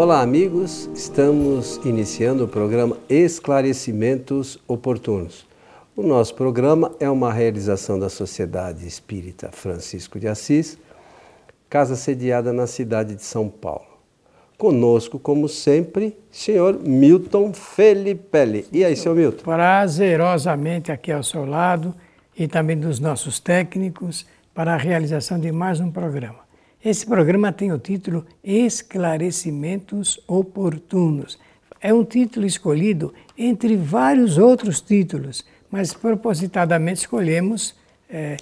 Olá, amigos. Estamos iniciando o programa Esclarecimentos Oportunos. O nosso programa é uma realização da Sociedade Espírita Francisco de Assis, casa sediada na cidade de São Paulo. Conosco, como sempre, senhor Milton Felipe. E aí, senhor Milton? Prazerosamente aqui ao seu lado e também dos nossos técnicos para a realização de mais um programa. Esse programa tem o título Esclarecimentos Oportunos. É um título escolhido entre vários outros títulos, mas propositadamente escolhemos, é,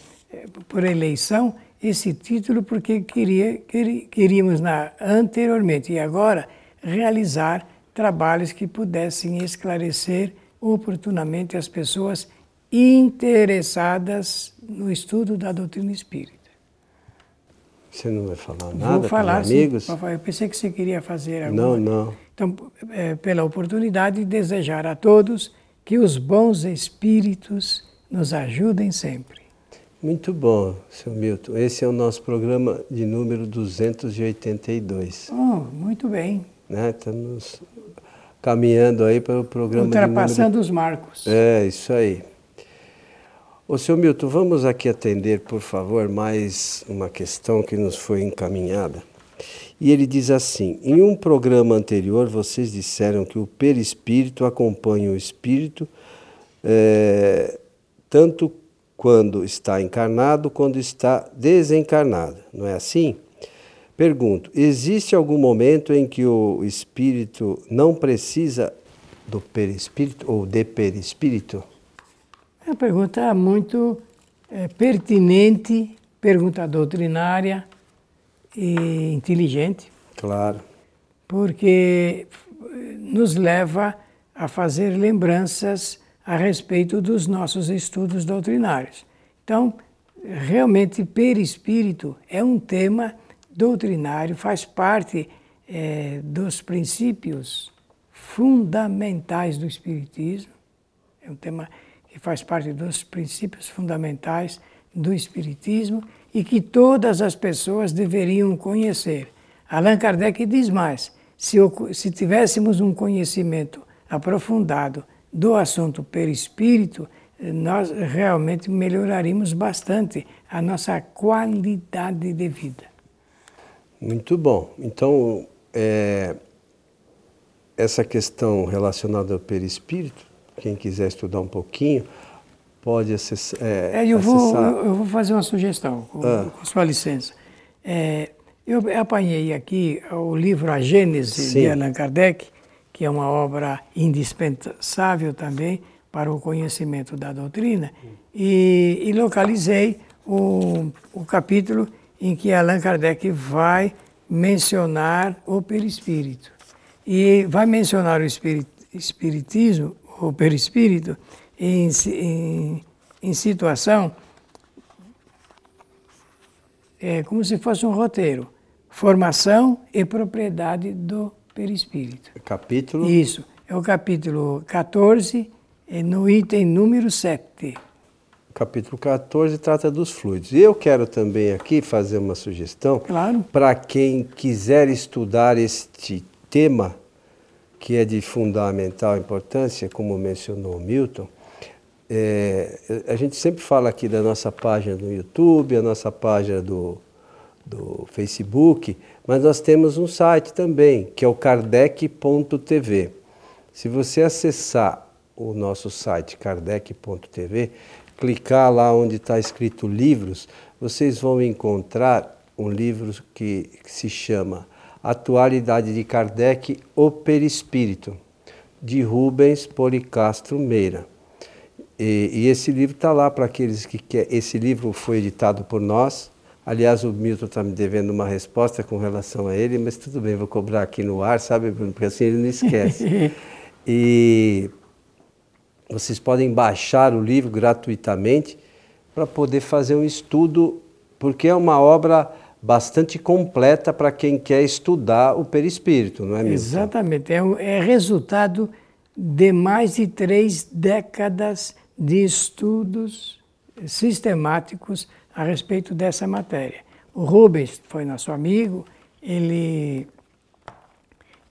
por eleição, esse título porque queria, queríamos na, anteriormente e agora realizar trabalhos que pudessem esclarecer oportunamente as pessoas interessadas no estudo da doutrina espírita. Você não vai falar nada Vou falar, os amigos? Sim, eu pensei que você queria fazer alguma. Não, não. Então, é, pela oportunidade, desejar a todos que os bons espíritos nos ajudem sempre. Muito bom, seu Milton. Esse é o nosso programa de número 282. Oh, muito bem. Né? Estamos caminhando aí para o programa Ultrapassando número... os marcos. É, isso aí. Ô, seu Milton, vamos aqui atender, por favor, mais uma questão que nos foi encaminhada. E ele diz assim: em um programa anterior, vocês disseram que o perispírito acompanha o espírito é, tanto quando está encarnado quando está desencarnado. Não é assim? Pergunto: existe algum momento em que o espírito não precisa do perispírito ou de perispírito? É uma pergunta muito é, pertinente, pergunta doutrinária e inteligente. Claro. Porque nos leva a fazer lembranças a respeito dos nossos estudos doutrinários. Então, realmente, perispírito é um tema doutrinário, faz parte é, dos princípios fundamentais do Espiritismo. É um tema que faz parte dos princípios fundamentais do Espiritismo e que todas as pessoas deveriam conhecer. Allan Kardec diz mais: se, se tivéssemos um conhecimento aprofundado do assunto perispírito, nós realmente melhoraríamos bastante a nossa qualidade de vida. Muito bom. Então, é, essa questão relacionada ao perispírito quem quiser estudar um pouquinho, pode acessar. É, é, eu, vou, eu vou fazer uma sugestão, com, ah. com sua licença. É, eu apanhei aqui o livro A Gênese Sim. de Allan Kardec, que é uma obra indispensável também para o conhecimento da doutrina, e, e localizei o, o capítulo em que Allan Kardec vai mencionar o perispírito. E vai mencionar o espiritismo o perispírito em, em, em situação é como se fosse um roteiro. Formação e propriedade do perispírito. Capítulo? Isso. É o capítulo 14, no item número 7. O capítulo 14 trata dos fluidos. E eu quero também aqui fazer uma sugestão claro. para quem quiser estudar este tema que é de fundamental importância, como mencionou Milton, é, a gente sempre fala aqui da nossa página do YouTube, a nossa página do, do Facebook, mas nós temos um site também, que é o kardec.tv. Se você acessar o nosso site kardec.tv, clicar lá onde está escrito livros, vocês vão encontrar um livro que, que se chama Atualidade de Kardec, O Perispírito, de Rubens Policastro Meira. E, e esse livro está lá para aqueles que querem. Esse livro foi editado por nós. Aliás, o Milton está me devendo uma resposta com relação a ele, mas tudo bem, vou cobrar aqui no ar, sabe, Bruno? Porque assim ele não esquece. e vocês podem baixar o livro gratuitamente para poder fazer um estudo, porque é uma obra bastante completa para quem quer estudar o perispírito, não é mesmo? Exatamente. É, é resultado de mais de três décadas de estudos sistemáticos a respeito dessa matéria. O Rubens foi nosso amigo, ele,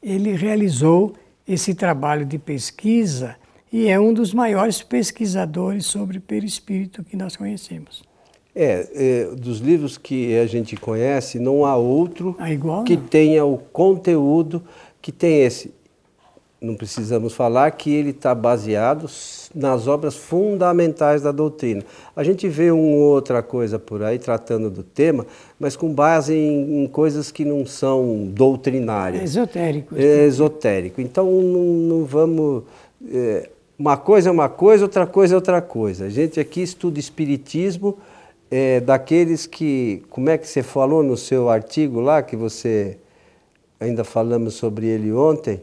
ele realizou esse trabalho de pesquisa e é um dos maiores pesquisadores sobre perispírito que nós conhecemos. É, é, dos livros que a gente conhece, não há outro Ah, igual, que não? tenha o conteúdo que tem esse. Não precisamos falar que ele está baseado nas obras fundamentais da doutrina. A gente vê uma outra coisa por aí tratando do tema, mas com base em, em coisas que não são É doutrinárias. esotérico. É esotérico. Então não, não vamos. é, uma coisa é uma coisa, outra coisa é outra coisa. A gente aqui estuda espiritismo é, daqueles que. Como é que você falou no seu artigo lá, que você. Ainda falamos sobre ele ontem?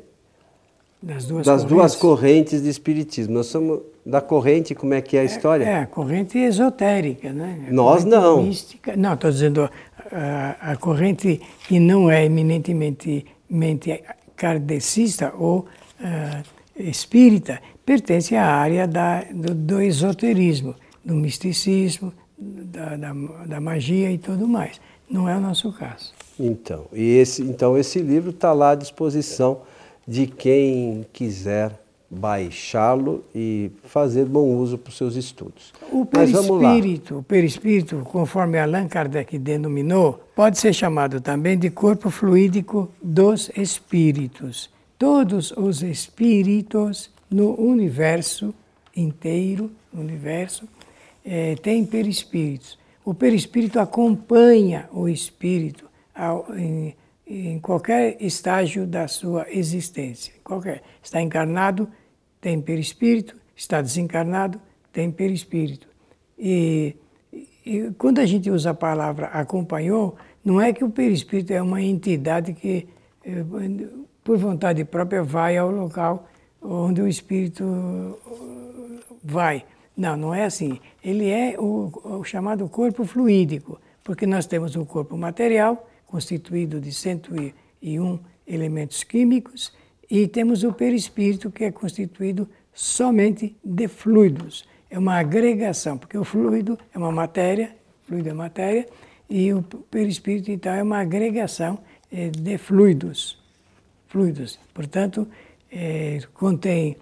Das duas das duas correntes. correntes de espiritismo. Nós somos da corrente, como é que é a história? É, a corrente esotérica, né? A Nós não. Mística. Não, estou dizendo a, a corrente que não é eminentemente mente kardecista ou ah, espírita, pertence à área da, do, do esoterismo, do misticismo, da, da, da magia e tudo mais. Não é o nosso caso. Então, e esse, então esse livro está lá à disposição de quem quiser baixá-lo e fazer bom uso para os seus estudos. O perispírito, o perispírito, conforme Allan Kardec denominou, pode ser chamado também de corpo fluídico dos espíritos. Todos os espíritos no universo inteiro, no universo, eh, têm perispíritos. O perispírito acompanha o espírito ao- em, em qualquer estágio da sua existência. Qualquer. Está encarnado, tem perispírito, está desencarnado, tem perispírito. E, e quando a gente usa a palavra acompanhou, não é que o perispírito é uma entidade que, eh, por vontade própria, vai ao local onde o espírito vai. Não, não é assim. Ele é o, o chamado corpo fluídico, porque nós temos o corpo material, constituído de 101 elementos químicos, e temos o perispírito, que é constituído somente de fluidos. É uma agregação, porque o fluido é uma matéria, fluido é matéria, e o perispírito, então, é uma agregação eh, de fluidos fluidos. Portanto, eh, contém um-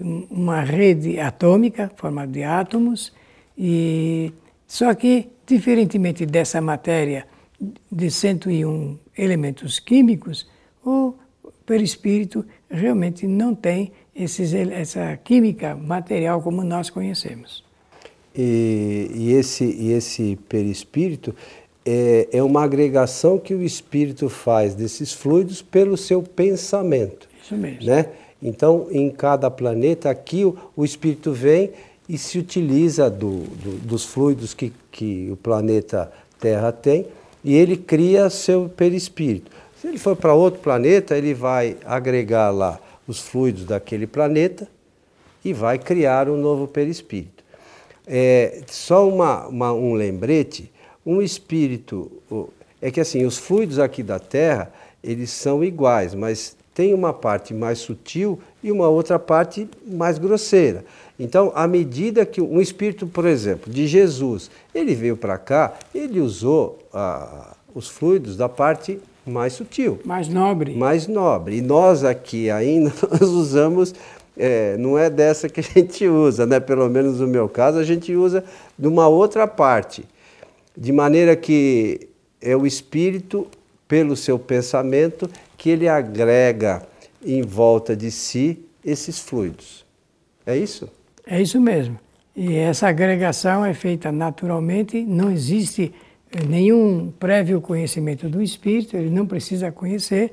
uma rede atômica formada de átomos e só que diferentemente dessa matéria de 101 elementos químicos, o perispírito realmente não tem esses, essa química material como nós conhecemos. E, e esse, e esse perispírito é, é uma agregação que o espírito faz desses fluidos pelo seu pensamento. Isso mesmo. Né? Então, em cada planeta, aqui o, o espírito vem e se utiliza do, do- dos fluidos que, que o planeta Terra tem e ele cria seu perispírito. Se ele for para outro planeta, ele vai agregar lá os fluidos daquele planeta e vai criar um novo perispírito. É, só uma, uma- um lembrete, um espírito, é que assim, os fluidos aqui da Terra, eles são iguais, mas tem uma parte mais sutil e uma outra parte mais grosseira. Então, à medida que um espírito, por exemplo, de Jesus, ele veio para cá, ele usou ah, os fluidos da parte mais sutil Mais nobre. mais nobre. E nós aqui ainda nós usamos, é, não é dessa que a gente usa, né? pelo menos no meu caso, a gente usa de uma outra parte. De maneira que é o espírito, pelo seu pensamento, que ele agrega em volta de si esses fluidos. É isso? É isso mesmo. E essa agregação é feita naturalmente, não existe eh, nenhum prévio conhecimento do espírito, ele não precisa conhecer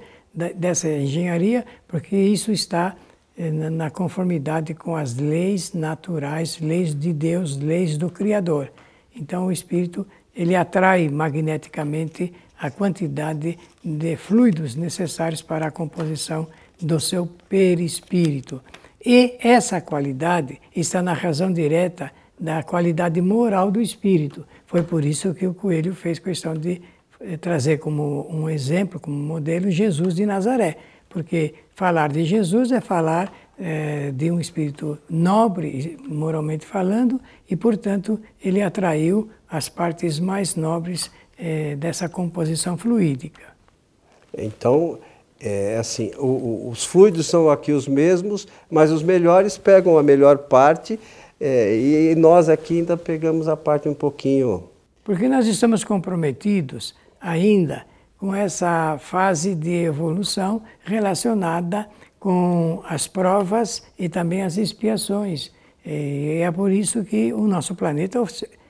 dessa engenharia, porque isso está eh, na conformidade com as leis naturais, leis de Deus, leis do Criador. Então o espírito ele atrai magneticamente a quantidade de fluidos necessários para a composição do seu perispírito. E essa qualidade está na razão direta da qualidade moral do espírito. Foi por isso que o Coelho fez questão de eh, trazer como um exemplo, como modelo, Jesus de Nazaré. Porque falar de Jesus é falar eh, de um espírito nobre, moralmente falando, e, portanto, ele atraiu as partes mais nobres eh, dessa composição fluídica. Então, é assim, o, o, os fluidos são aqui os mesmos, mas os melhores pegam a melhor parte é, e nós aqui ainda pegamos a parte um pouquinho. Porque nós estamos comprometidos ainda com essa fase de evolução relacionada com as provas e também as expiações. E é por isso que o nosso planeta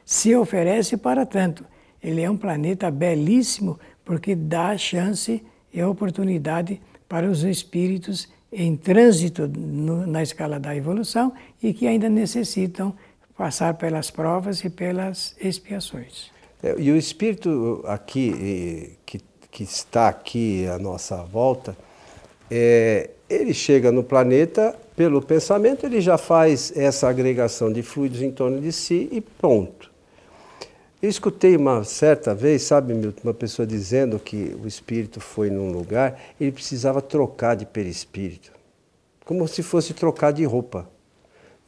se oferece para tanto. Ele é um planeta belíssimo porque dá chance e oportunidade para os espíritos em trânsito no, na escala da evolução e que ainda necessitam passar pelas provas e pelas expiações. É, e o espírito aqui, que, que está aqui à nossa volta, é, ele chega no planeta pelo pensamento, ele já faz essa agregação de fluidos em torno de si e pronto. Eu escutei uma certa vez, sabe, uma pessoa dizendo que o espírito foi num lugar, ele precisava trocar de perispírito, como se fosse trocar de roupa.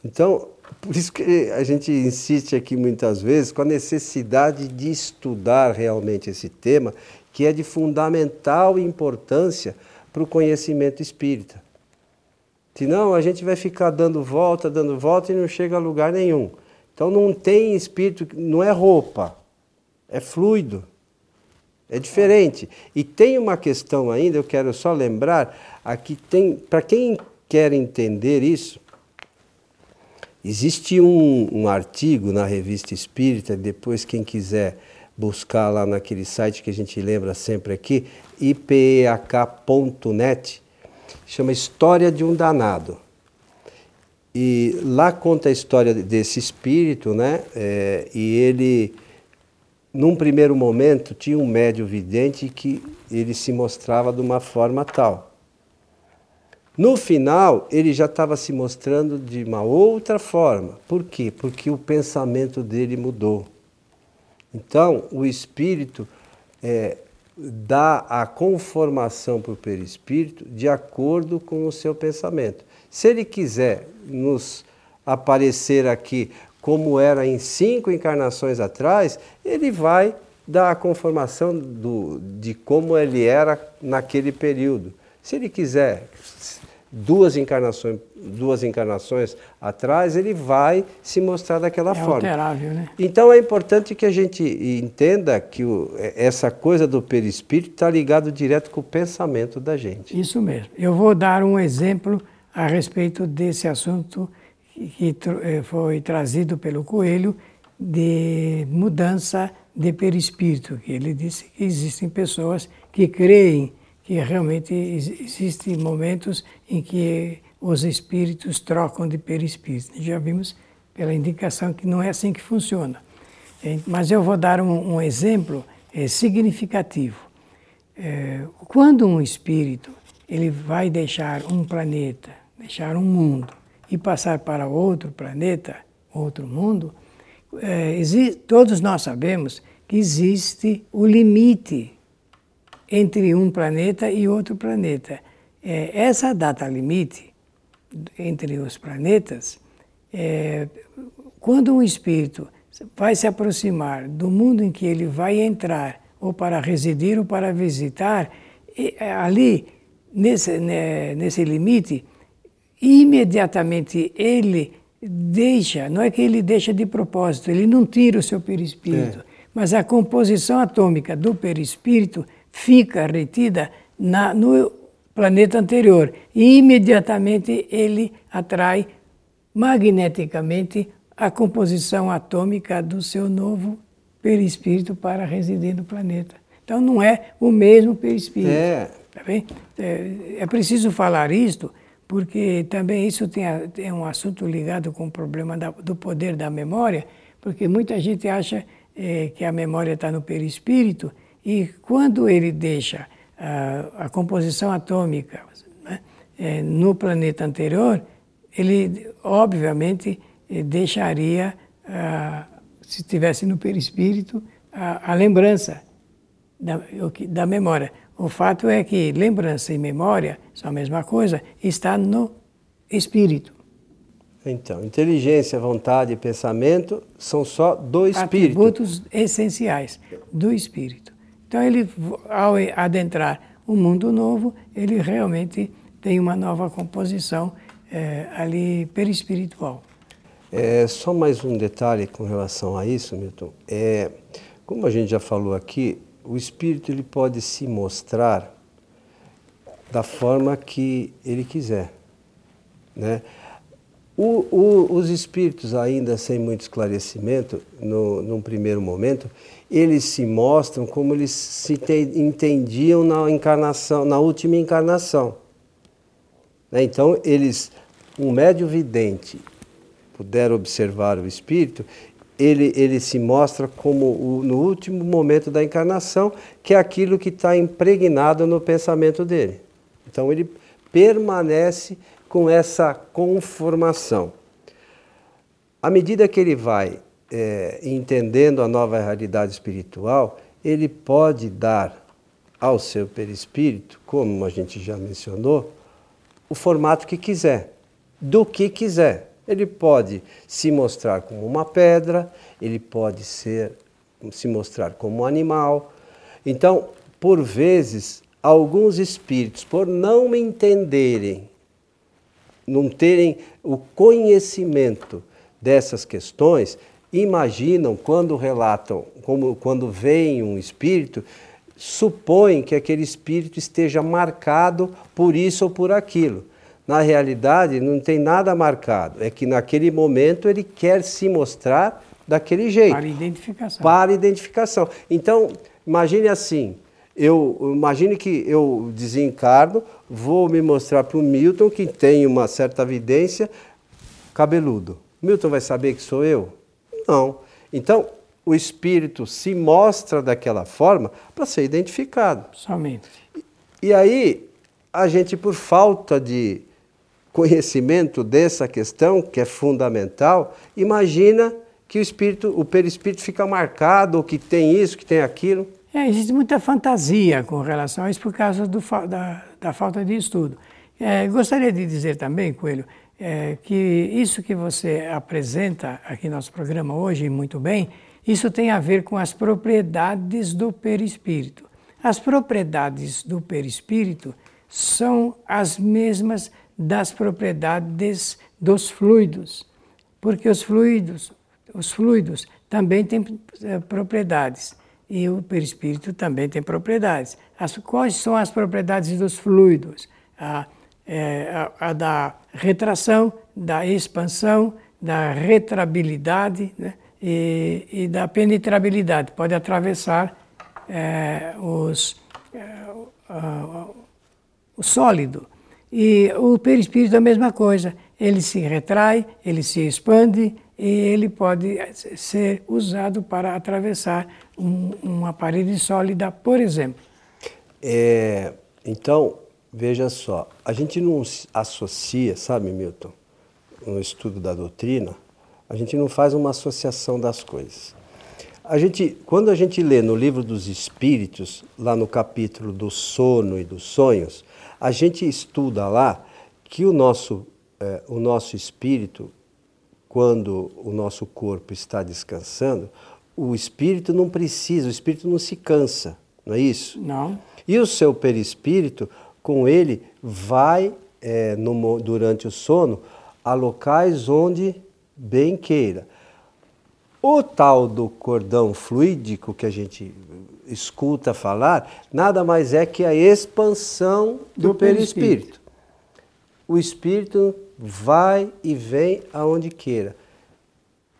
Então, por isso que a gente insiste aqui muitas vezes com a necessidade de estudar realmente esse tema, que é de fundamental importância para o conhecimento espírita. Senão a gente vai ficar dando volta, dando volta e não chega a lugar nenhum. Então não tem espírito, não é roupa, é fluido. É diferente. E tem uma questão ainda, eu quero só lembrar, aqui tem, para quem quer entender isso, existe um, um artigo na revista Espírita, depois quem quiser buscar lá naquele site que a gente lembra sempre aqui, ipeak.net, chama História de um Danado. E lá conta a história desse espírito, né? É, e ele, num primeiro momento, tinha um médio vidente que ele se mostrava de uma forma tal. No final, ele já estava se mostrando de uma outra forma. Por quê? Porque o pensamento dele mudou. Então, o espírito é, dá a conformação para o perispírito de acordo com o seu pensamento. Se ele quiser nos aparecer aqui como era em cinco encarnações atrás, ele vai dar a conformação do, de como ele era naquele período. Se ele quiser duas encarnações, duas encarnações atrás, ele vai se mostrar daquela é forma. Alterável, né? Então é importante que a gente entenda que o, essa coisa do perispírito está ligado direto com o pensamento da gente. Isso mesmo. Eu vou dar um exemplo a respeito desse assunto que eh, foi trazido pelo Coelho de mudança de perispírito, que ele disse que existem pessoas que creem que realmente existem momentos em que os espíritos trocam de perispírito. Já vimos pela indicação que não é assim que funciona. Mas eu vou dar um, um exemplo é, significativo. É, quando um espírito ele vai deixar um planeta deixar um mundo e passar para outro planeta, outro mundo, é, todos nós sabemos que existe o limite entre um planeta e outro planeta. É, essa data limite entre os planetas, é, quando um espírito vai se aproximar do mundo em que ele vai entrar, ou para residir ou para visitar, ali, nesse, né, nesse limite, imediatamente ele deixa, não é que ele deixa de propósito, ele não tira o seu perispírito, é. mas a composição atômica do perispírito fica retida na, no planeta anterior e imediatamente ele atrai magneticamente a composição atômica do seu novo perispírito para residir no planeta. Então não é o mesmo perispírito. É. Tá bem? É, é preciso falar isto porque também isso tem, tem um assunto ligado com o problema da, do poder da memória, porque muita gente acha é, que a memória está no perispírito e quando ele deixa a, a composição atômica né, é, no planeta anterior, ele obviamente é, deixaria, a, se estivesse no perispírito, a, a lembrança da, da memória. O fato é que lembrança e memória são a mesma coisa, está no espírito. Então, inteligência, vontade e pensamento são só do espírito. Atributos essenciais do espírito. Então, ele, ao adentrar o mundo novo, ele realmente tem uma nova composição é, ali perispiritual. É, só mais um detalhe com relação a isso, Milton. É, como a gente já falou aqui, o espírito ele pode se mostrar da forma que ele quiser. Né? O, o, os espíritos, ainda sem muito esclarecimento, no, num primeiro momento, eles se mostram como eles se te, entendiam na encarnação, na última encarnação. Né? Então, eles, um médio vidente, puder observar o espírito, ele, ele se mostra como o, no último momento da encarnação, que é aquilo que está impregnado no pensamento dele. Então, ele permanece com essa conformação. À medida que ele vai é, entendendo a nova realidade espiritual, ele pode dar ao seu perispírito, como a gente já mencionou, o formato que quiser, do que quiser. Ele pode se mostrar como uma pedra, ele pode ser se mostrar como um animal. Então, por vezes, alguns espíritos, por não entenderem não terem o conhecimento dessas questões, imaginam quando relatam, como quando veem um espírito, supõem que aquele espírito esteja marcado por isso ou por aquilo. Na realidade, não tem nada marcado, é que naquele momento ele quer se mostrar daquele jeito. Para identificação. Para identificação. Então, imagine assim, eu imagine que eu desencarno, vou me mostrar para o Milton, que tem uma certa evidência, cabeludo. Milton vai saber que sou eu? Não. Então, o espírito se mostra daquela forma para ser identificado. Somente. E aí, a gente, por falta de conhecimento dessa questão, que é fundamental, imagina que o espírito, o perispírito fica marcado, ou que tem isso, que tem aquilo. É, existe muita fantasia com relação a isso por causa do, da, da, falta de estudo. É, gostaria de dizer também, Coelho, é, que isso que você apresenta aqui no nosso programa hoje, muito bem, isso tem a ver com as propriedades do perispírito. As propriedades do perispírito são as mesmas das propriedades dos fluidos, porque os fluidos, os fluidos também têm é, propriedades e o perispírito também tem propriedades. As, quais são as propriedades dos fluidos? A, é, a, a da retração, da expansão, da retrabilidade né? e, e, da penetrabilidade. Pode atravessar é, os, é, o sólido. E o perispírito é a mesma coisa. Ele se retrai, ele se expande e ele pode ser usado para atravessar um, uma parede sólida, por exemplo. É, então, veja só, a gente não associa, sabe, Milton, no estudo da doutrina, a gente não faz uma associação das coisas. A gente, quando a gente lê no livro dos Espíritos, lá no capítulo do sono e dos sonhos, a gente estuda lá que o nosso, é, o nosso espírito, quando o nosso corpo está descansando, o espírito não precisa, o espírito não se cansa, não é isso? Não. E o seu perispírito, com ele, vai é, no, durante o sono a locais onde bem queira. O tal do cordão fluídico que a gente escuta falar, nada mais é que a expansão do, do perispírito. perispírito. O espírito vai e vem aonde queira.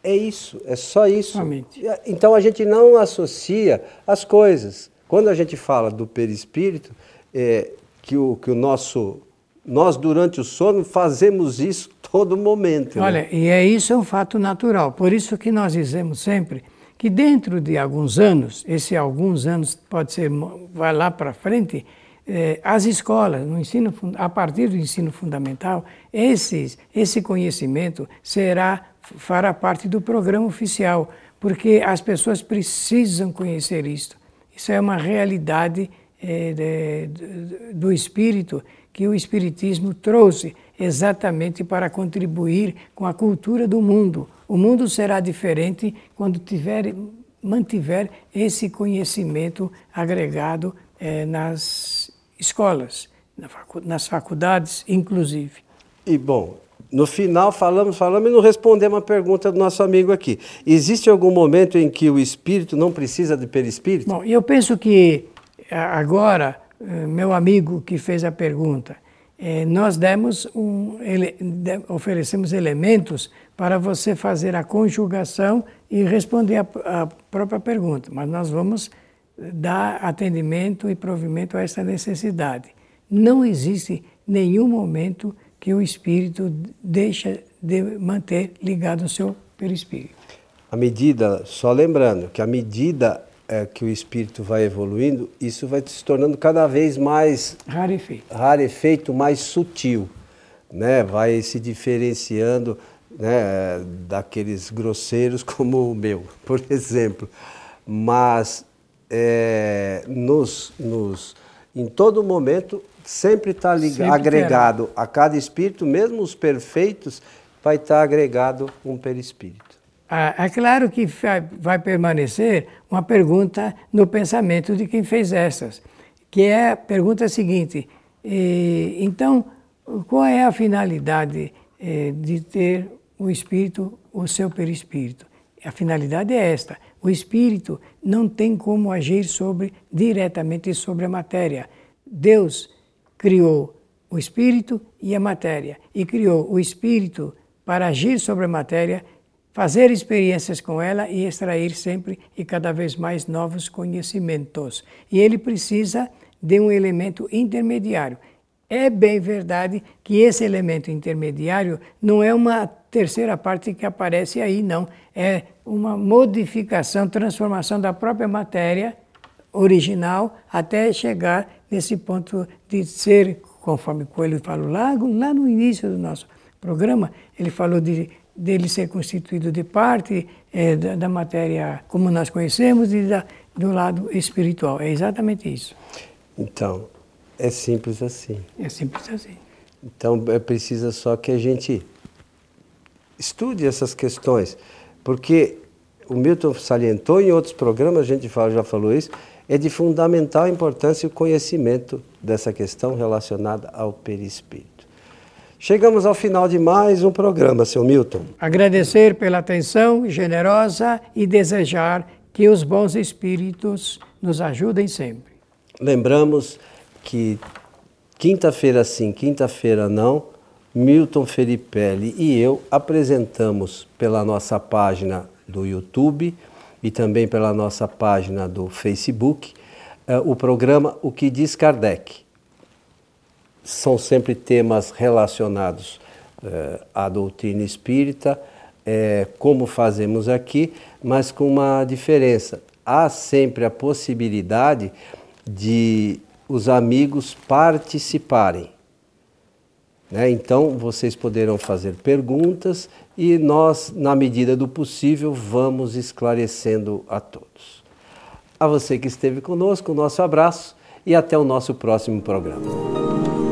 É isso, é só isso. Somente. Então a gente não associa as coisas. Quando a gente fala do perispírito, é, que, o, que o nosso. Nós, durante o sono, fazemos isso todo momento. Né? Olha, né? e é isso é um fato natural. Por isso que nós dizemos sempre que dentro de alguns anos, esse alguns anos pode ser, vai lá para frente, eh, as escolas, no ensino, a partir do ensino fundamental, esses, esse conhecimento será fará parte do programa oficial, porque as pessoas precisam conhecer isto. Isso é uma realidade de, de, do espírito que o Espiritismo trouxe exatamente para contribuir com a cultura do mundo. O mundo será diferente quando tiver, mantiver esse conhecimento agregado é, nas escolas, nas faculdades, inclusive. E bom, no final falamos, falamos e não respondemos a pergunta do nosso amigo aqui. Existe algum momento em que o espírito não precisa de perispírito? Bom, eu penso que agora, eh, meu amigo que fez a pergunta, eh, nós demos um, ele, oferecemos elementos para você fazer a conjugação e responder a, a própria pergunta, mas nós vamos dar atendimento e provimento a essa necessidade. Não existe nenhum momento que o espírito deixa de manter ligado ao seu perispírito. A medida, só lembrando que a medida é, que o espírito vai evoluindo, isso vai se tornando cada vez mais rarefeito, rarefeito mais sutil, né? Vai se diferenciando, né, daqueles grosseiros como o meu, por exemplo. Mas é, nos, nos, em todo momento sempre está agregado terá. a cada espírito, mesmo os perfeitos, vai estar tá agregado um perispírito. Ah, é claro que vai permanecer uma pergunta no pensamento de quem fez essas, que é a pergunta seguinte: então, qual é a finalidade eh, de ter o espírito, o seu perispírito? A finalidade é esta: o espírito não tem como agir sobre diretamente sobre a matéria. Deus criou o espírito e a matéria, e criou o espírito para agir sobre a matéria, fazer experiências com ela e extrair sempre e cada vez mais novos conhecimentos. E ele precisa de um elemento intermediário. É bem verdade que esse elemento intermediário não é uma terceira parte que aparece aí, não. É uma modificação, transformação da própria matéria original até chegar nesse ponto de ser, conforme Coelho falou lá, lá no início do nosso programa, ele falou de dele ser constituído de parte é, da, da, matéria como nós conhecemos e da, do lado espiritual. É exatamente isso. Então, é simples assim. É simples assim. Então, é preciso só que a gente estude essas questões, porque o Milton salientou em outros programas, a gente já falou isso, é de fundamental importância o conhecimento dessa questão relacionada ao perispírito. Chegamos ao final de mais um programa, seu Milton. Agradecer pela atenção generosa e desejar que os bons espíritos nos ajudem sempre. Lembramos que quinta-feira sim, quinta-feira não, Milton Felipelli e eu apresentamos pela nossa página do YouTube e também pela nossa página do Facebook, uh, o programa O que diz Kardec. São sempre temas relacionados uh, à doutrina espírita, uh, como fazemos aqui, mas com uma diferença. Há sempre a possibilidade de os amigos participarem. Né? Então, vocês poderão fazer perguntas e nós, na medida do possível, vamos esclarecendo a todos. A você que esteve conosco, nosso abraço e até o nosso próximo programa.